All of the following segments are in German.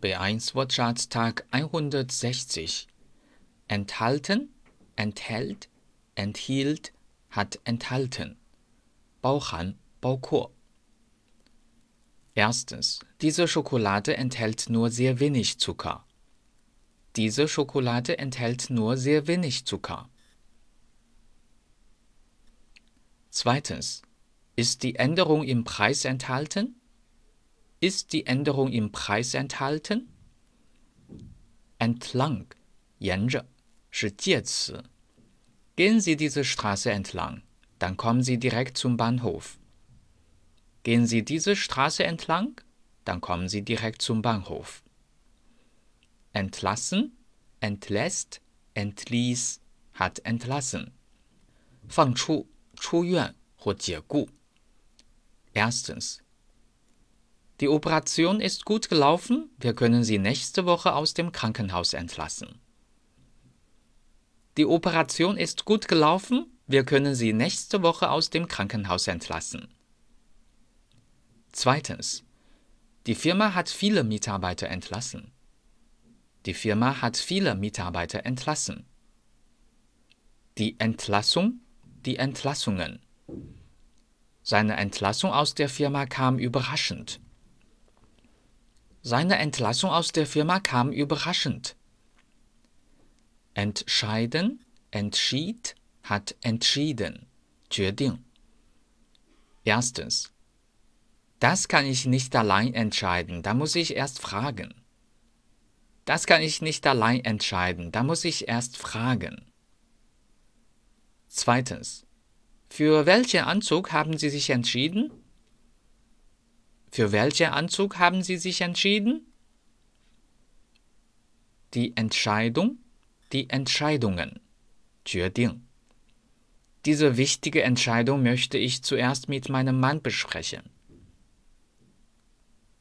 B1 Wortschatztag 160. Enthalten, enthält, enthielt, hat enthalten. 包含，包括。Erstens, diese Schokolade enthält nur sehr wenig Zucker. Diese Schokolade enthält nur sehr wenig Zucker. Zweitens, ist die Änderung im Preis enthalten? Ist die Änderung im Preis enthalten? Entlang, 沿着是介词。Gehen Sie diese Straße entlang, dann kommen Sie direkt zum Bahnhof. Gehen Sie diese Straße entlang, dann kommen Sie direkt zum Bahnhof. Entlassen, entlässt, entließ, hat entlassen. 放出、出院或解雇。Erstens, die Operation ist gut gelaufen. Wir können Sie nächste Woche aus dem Krankenhaus entlassen. Die Operation ist gut gelaufen. Wir können Sie nächste Woche aus dem Krankenhaus entlassen. Zweitens. Die Firma hat viele Mitarbeiter entlassen. Die Firma hat viele Mitarbeiter entlassen. Die Entlassung, die Entlassungen. Seine Entlassung aus der Firma kam überraschend. Seine Entlassung aus der Firma kam überraschend. Entscheiden, entschied, hat entschieden, 决定. Erstens. Das kann ich nicht allein entscheiden, da muss ich erst fragen. Das kann ich nicht allein entscheiden, da muss ich erst fragen. Zweitens. Für welchen Anzug haben Sie sich entschieden? Für welchen Anzug haben Sie sich entschieden? Die Entscheidung, die Entscheidungen. 决定. Diese wichtige Entscheidung möchte ich zuerst mit meinem Mann besprechen.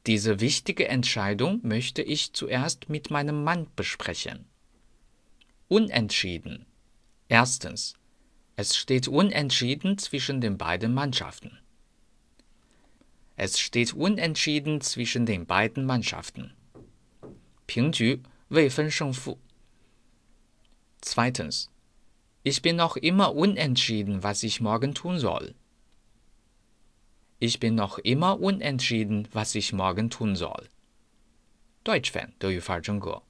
Diese wichtige Entscheidung möchte ich zuerst mit meinem Mann besprechen. Unentschieden. Erstens. Es steht unentschieden zwischen den beiden Mannschaften. Es steht unentschieden zwischen den beiden Mannschaften. 平局，未分胜负。Zweitens. Ich bin noch immer unentschieden, was ich morgen tun soll. Ich bin noch immer unentschieden, was ich morgen tun soll. Deutsch-Fan 德语范儿真格。